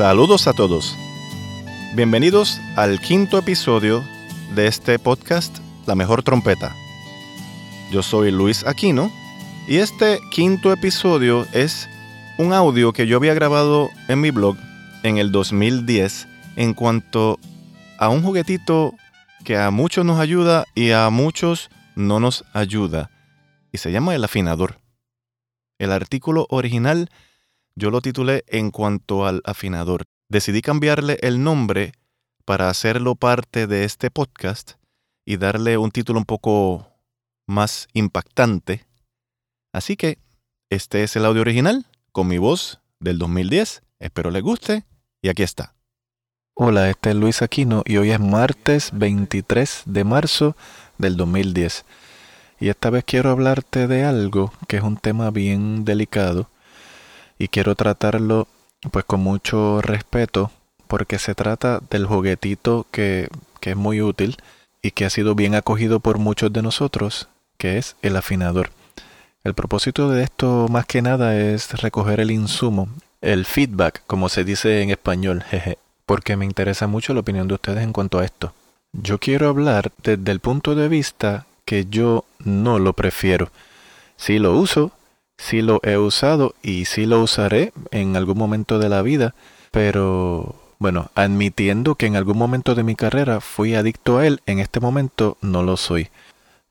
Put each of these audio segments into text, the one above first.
Saludos a todos. Bienvenidos al quinto episodio de este podcast La Mejor Trompeta. Yo soy Luis Aquino y este quinto episodio es un audio que yo había grabado en mi blog en el 2010 en cuanto a un juguetito que a muchos nos ayuda y a muchos no nos ayuda y se llama el afinador. El artículo original yo lo titulé en cuanto al afinador. Decidí cambiarle el nombre para hacerlo parte de este podcast y darle un título un poco más impactante. Así que este es el audio original con mi voz del 2010. Espero les guste y aquí está. Hola, este es Luis Aquino y hoy es martes 23 de marzo del 2010. Y esta vez quiero hablarte de algo que es un tema bien delicado y quiero tratarlo pues con mucho respeto porque se trata del juguetito que, que es muy útil y que ha sido bien acogido por muchos de nosotros, que es el afinador. El propósito de esto más que nada es recoger el insumo, el feedback, como se dice en español, jeje, porque me interesa mucho la opinión de ustedes en cuanto a esto. Yo quiero hablar desde el punto de vista que yo no lo prefiero. Sí lo uso, sí lo he usado y sí lo usaré en algún momento de la vida, pero bueno, admitiendo que en algún momento de mi carrera fui adicto a él, en este momento no lo soy.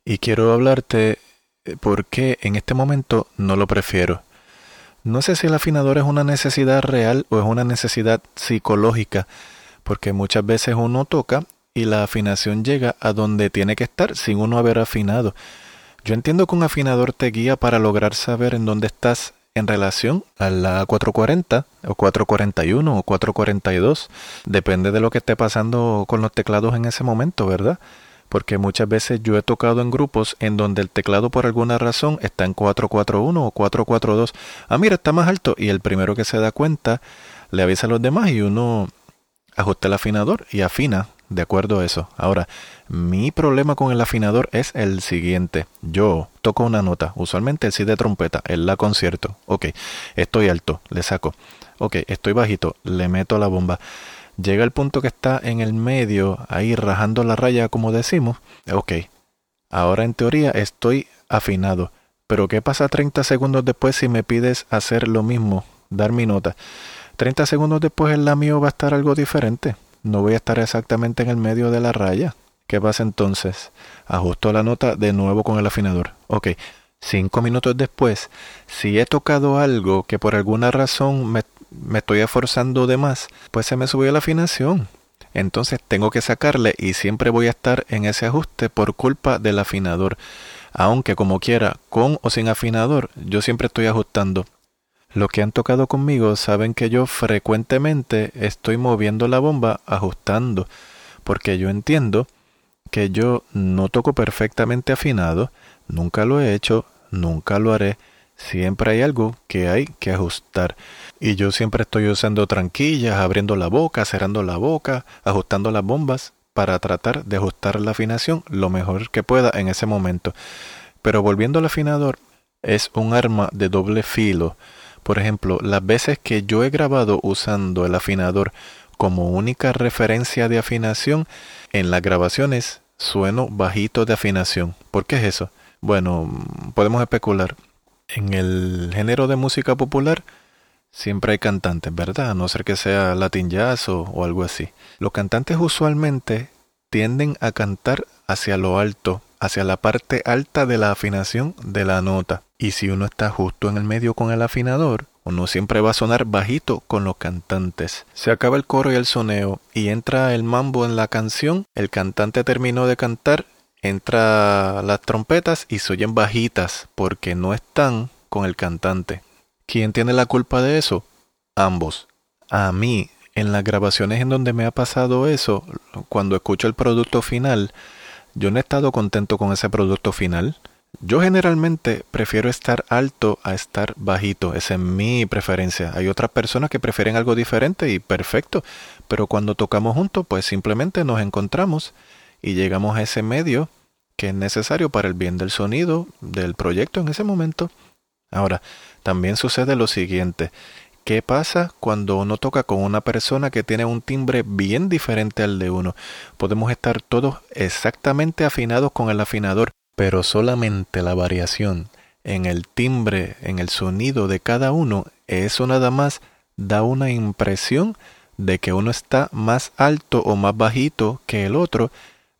Y quiero hablarte eh, por qué en este momento no lo prefiero. No sé si el afinador es una necesidad real o es una necesidad psicológica, porque muchas veces uno toca y la afinación llega a donde tiene que estar sin uno haber afinado. Yo entiendo que un afinador te guía para lograr saber en dónde estás en relación a la 440 o 441 o 442. Depende de lo que esté pasando con los teclados en ese momento, ¿verdad? Porque muchas veces yo he tocado en grupos en donde el teclado por alguna razón está en 441 o 442. Ah, mira, está más alto. Y el primero que se da cuenta le avisa a los demás y uno ajusta el afinador y afina de acuerdo a eso. Ahora, mi problema con el afinador es el siguiente. Yo toco una nota, usualmente el si de trompeta, el la concierto. Ok, estoy alto, le saco. Ok, estoy bajito, le meto la bomba. Llega el punto que está en el medio, ahí rajando la raya, como decimos. Ok, ahora en teoría estoy afinado. Pero ¿qué pasa 30 segundos después si me pides hacer lo mismo, dar mi nota? 30 segundos después el la mío va a estar algo diferente no voy a estar exactamente en el medio de la raya. ¿Qué pasa entonces? Ajusto la nota de nuevo con el afinador. Ok, cinco minutos después, si he tocado algo que por alguna razón me, me estoy esforzando de más, pues se me subió la afinación. Entonces tengo que sacarle y siempre voy a estar en ese ajuste por culpa del afinador. Aunque como quiera, con o sin afinador, yo siempre estoy ajustando. Los que han tocado conmigo saben que yo frecuentemente estoy moviendo la bomba ajustando, porque yo entiendo que yo no toco perfectamente afinado, nunca lo he hecho, nunca lo haré, siempre hay algo que hay que ajustar. Y yo siempre estoy usando tranquillas, abriendo la boca, cerrando la boca, ajustando las bombas para tratar de ajustar la afinación lo mejor que pueda en ese momento. Pero volviendo al afinador, es un arma de doble filo por ejemplo, las veces que yo he grabado usando el afinador como única referencia de afinación, en las grabaciones sueno bajito de afinación. ¿Por qué es eso? Bueno, podemos especular. En el género de música popular siempre hay cantantes, ¿verdad? A no ser que sea Latin Jazz o, o algo así. Los cantantes usualmente tienden a cantar hacia lo alto, hacia la parte alta de la afinación de la nota. Y si uno está justo en el medio con el afinador, uno siempre va a sonar bajito con los cantantes. Se acaba el coro y el soneo y entra el mambo en la canción, el cantante terminó de cantar, entra las trompetas y se oyen bajitas porque no están con el cantante. ¿Quién tiene la culpa de eso? Ambos. A mí, En las grabaciones en donde me ha pasado eso, cuando escucho el producto final, yo no he estado contento con ese producto final. Yo generalmente prefiero estar alto a estar bajito, esa es mi preferencia. Hay otras personas que prefieren algo diferente y perfecto, pero cuando tocamos juntos, pues simplemente nos encontramos y llegamos a ese medio que es necesario para el bien del sonido del proyecto en ese momento. Ahora, también sucede lo siguiente. ¿Qué pasa cuando uno toca con una persona que tiene un timbre bien diferente al de uno? Podemos estar todos exactamente afinados con el afinador, pero solamente la variación en el timbre, en el sonido de cada uno, eso nada más da una impresión de que uno está más alto o más bajito que el otro,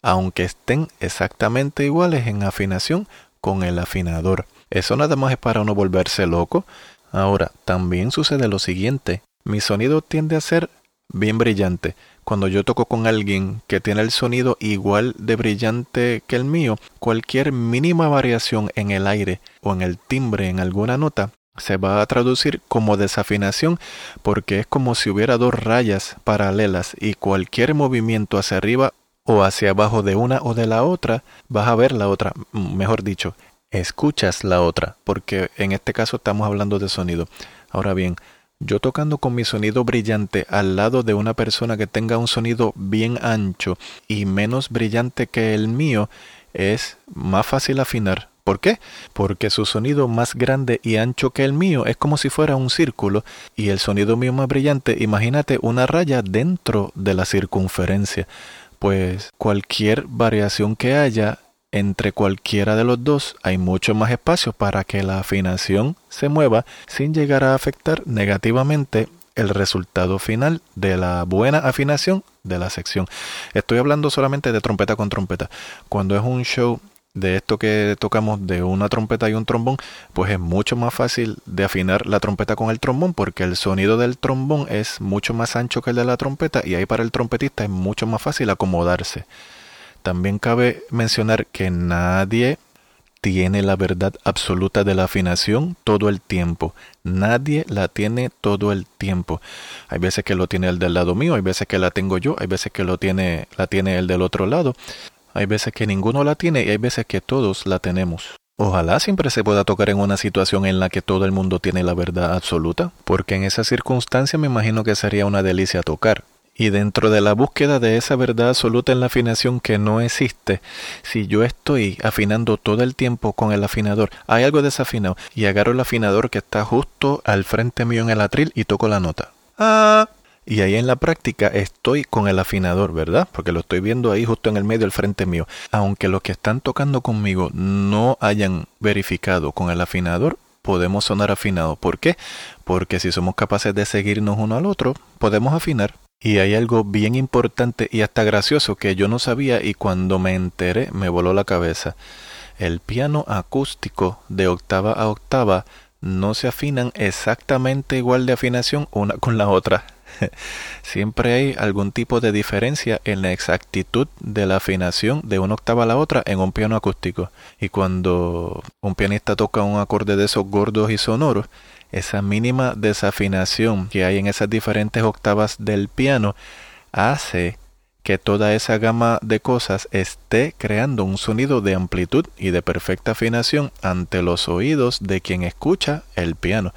aunque estén exactamente iguales en afinación con el afinador. Eso nada más es para uno volverse loco. Ahora, también sucede lo siguiente. Mi sonido tiende a ser bien brillante. Cuando yo toco con alguien que tiene el sonido igual de brillante que el mío, cualquier mínima variación en el aire o en el timbre en alguna nota se va a traducir como desafinación porque es como si hubiera dos rayas paralelas y cualquier movimiento hacia arriba o hacia abajo de una o de la otra, vas a ver la otra, mejor dicho, escuchas la otra, porque en este caso estamos hablando de sonido. Ahora bien, yo tocando con mi sonido brillante al lado de una persona que tenga un sonido bien ancho y menos brillante que el mío, es más fácil afinar. ¿Por qué? Porque su sonido más grande y ancho que el mío es como si fuera un círculo y el sonido mío más brillante, imagínate una raya dentro de la circunferencia pues cualquier variación que haya entre cualquiera de los dos hay mucho más espacio para que la afinación se mueva sin llegar a afectar negativamente el resultado final de la buena afinación de la sección. Estoy hablando solamente de trompeta con trompeta. Cuando es un show de esto que tocamos de una trompeta y un trombón, pues es mucho más fácil de afinar la trompeta con el trombón porque el sonido del trombón es mucho más ancho que el de la trompeta y ahí para el trompetista es mucho más fácil acomodarse. También cabe mencionar que nadie tiene la verdad absoluta de la afinación todo el tiempo. Nadie la tiene todo el tiempo. Hay veces que lo tiene el del lado mío, hay veces que la tengo yo, hay veces que lo tiene la tiene el del otro lado. Hay veces que ninguno la tiene y hay veces que todos la tenemos. Ojalá siempre se pueda tocar en una situación en la que todo el mundo tiene la verdad absoluta, porque en esa circunstancia me imagino que sería una delicia tocar. Y dentro de la búsqueda de esa verdad absoluta en la afinación que no existe, si yo estoy afinando todo el tiempo con el afinador, hay algo desafinado, y agarro el afinador que está justo al frente mío en el atril y toco la nota. Ah, y ahí en la práctica estoy con el afinador, ¿verdad? Porque lo estoy viendo ahí justo en el medio del frente mío. Aunque los que están tocando conmigo no hayan verificado con el afinador, podemos sonar afinados. ¿Por qué? Porque si somos capaces de seguirnos uno al otro, podemos afinar. Y hay algo bien importante y hasta gracioso que yo no sabía y cuando me enteré me voló la cabeza. El piano acústico de octava a octava no se afinan exactamente igual de afinación una con la otra. Siempre hay algún tipo de diferencia en la exactitud de la afinación de una octava a la otra en un piano acústico. Y cuando un pianista toca un acorde de esos gordos y sonoros, esa mínima desafinación que hay en esas diferentes octavas del piano hace que toda esa gama de cosas esté creando un sonido de amplitud y de perfecta afinación ante los oídos de quien escucha el piano.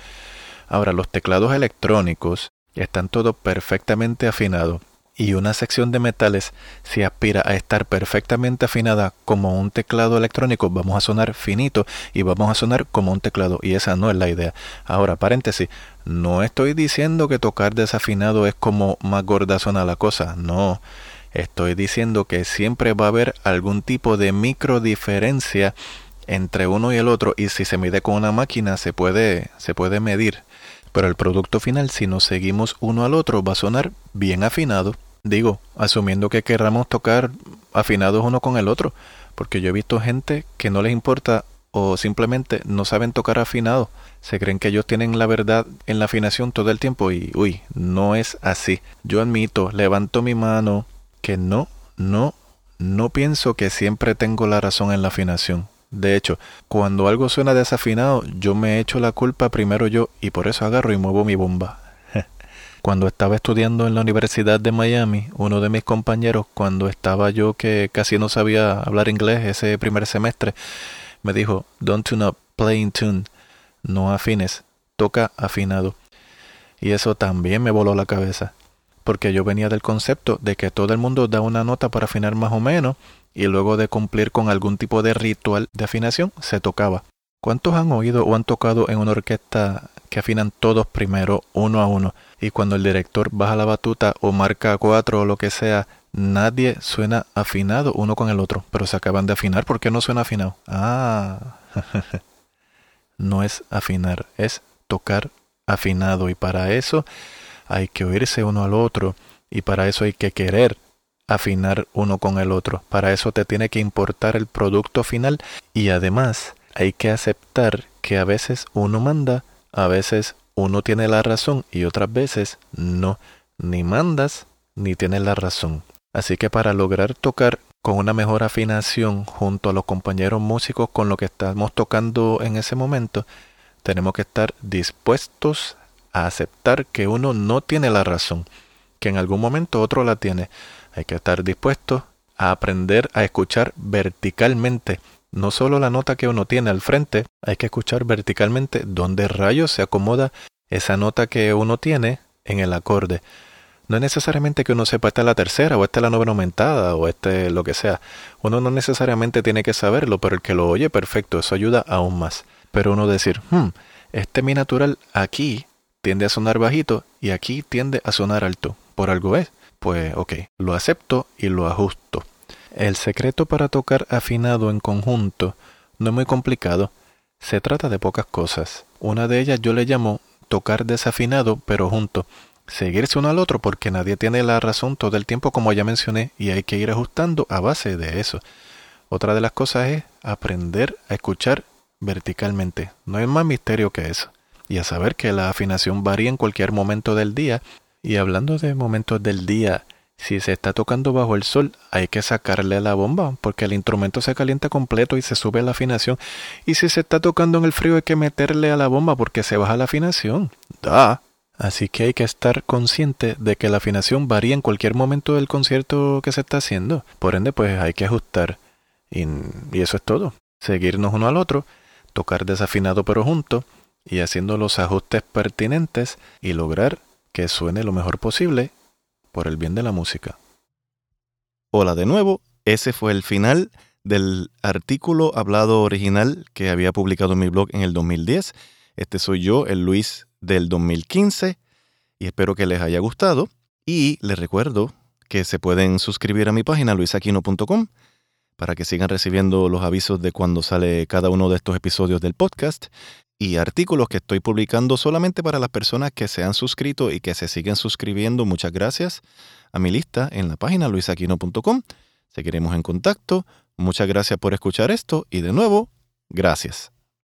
Ahora, los teclados electrónicos están todos perfectamente afinados y una sección de metales si aspira a estar perfectamente afinada como un teclado electrónico. Vamos a sonar finito y vamos a sonar como un teclado y esa no es la idea. Ahora paréntesis no estoy diciendo que tocar desafinado es como más gorda suena la cosa no. Estoy diciendo que siempre va a haber algún tipo de micro diferencia entre uno y el otro y si se mide con una máquina se puede se puede medir pero el producto final, si nos seguimos uno al otro, va a sonar bien afinado. Digo, asumiendo que querramos tocar afinados uno con el otro, porque yo he visto gente que no les importa o simplemente no saben tocar afinado. Se creen que ellos tienen la verdad en la afinación todo el tiempo y, uy, no es así. Yo admito, levanto mi mano, que no, no, no pienso que siempre tengo la razón en la afinación. De hecho, cuando algo suena desafinado, yo me echo la culpa primero yo y por eso agarro y muevo mi bomba. Cuando estaba estudiando en la Universidad de Miami, uno de mis compañeros, cuando estaba yo que casi no sabía hablar inglés ese primer semestre, me dijo, don't tune up, play in tune, no afines, toca afinado. Y eso también me voló la cabeza, porque yo venía del concepto de que todo el mundo da una nota para afinar más o menos, y luego de cumplir con algún tipo de ritual de afinación, se tocaba. ¿Cuántos han oído o han tocado en una orquesta que afinan todos primero, uno a uno? Y cuando el director baja la batuta o marca cuatro o lo que sea, nadie suena afinado uno con el otro, pero se acaban de afinar. ¿Por qué no suena afinado? Ah, no es afinar, es tocar afinado. Y para eso hay que oírse uno al otro. Y para eso hay que querer afinar uno con el otro. Para eso te tiene que importar el producto final. Y además hay que aceptar que a veces uno manda, a veces uno tiene la razón y otras veces no, ni mandas ni tienes la razón. Así que para lograr tocar con una mejor afinación junto a los compañeros músicos con lo que estamos tocando en ese momento, tenemos que estar dispuestos a aceptar que uno no tiene la razón, que en algún momento otro la tiene. Hay que estar dispuestos a aprender a escuchar verticalmente no solo la nota que uno tiene al frente, hay que escuchar verticalmente dónde rayos se acomoda esa nota que uno tiene en el acorde. No es necesariamente que uno sepa esta es la tercera o esta es la novena aumentada o este lo que sea. Uno no necesariamente tiene que saberlo, pero el que lo oye perfecto, eso ayuda aún más. Pero uno decir, hmm, este mi natural aquí tiende a sonar bajito y aquí tiende a sonar alto. Por algo es. Pues ok, lo acepto y lo ajusto. El secreto para tocar afinado en conjunto no es muy complicado. Se trata de pocas cosas. Una de ellas yo le llamo tocar desafinado pero junto. Seguirse uno al otro porque nadie tiene la razón todo el tiempo como ya mencioné y hay que ir ajustando a base de eso. Otra de las cosas es aprender a escuchar verticalmente. No hay más misterio que eso. Y a saber que la afinación varía en cualquier momento del día. Y hablando de momentos del día, si se está tocando bajo el sol, hay que sacarle la bomba porque el instrumento se calienta completo y se sube la afinación. Y si se está tocando en el frío, hay que meterle a la bomba porque se baja la afinación. Da. Así que hay que estar consciente de que la afinación varía en cualquier momento del concierto que se está haciendo. Por ende, pues hay que ajustar. Y, y eso es todo. Seguirnos uno al otro, tocar desafinado pero junto y haciendo los ajustes pertinentes y lograr que suene lo mejor posible por el bien de la música. Hola de nuevo, ese fue el final del artículo hablado original que había publicado en mi blog en el 2010. Este soy yo, el Luis del 2015, y espero que les haya gustado. Y les recuerdo que se pueden suscribir a mi página luisaquino.com para que sigan recibiendo los avisos de cuando sale cada uno de estos episodios del podcast y artículos que estoy publicando solamente para las personas que se han suscrito y que se siguen suscribiendo. Muchas gracias a mi lista en la página luisaquino.com. Seguiremos en contacto. Muchas gracias por escuchar esto y de nuevo, gracias.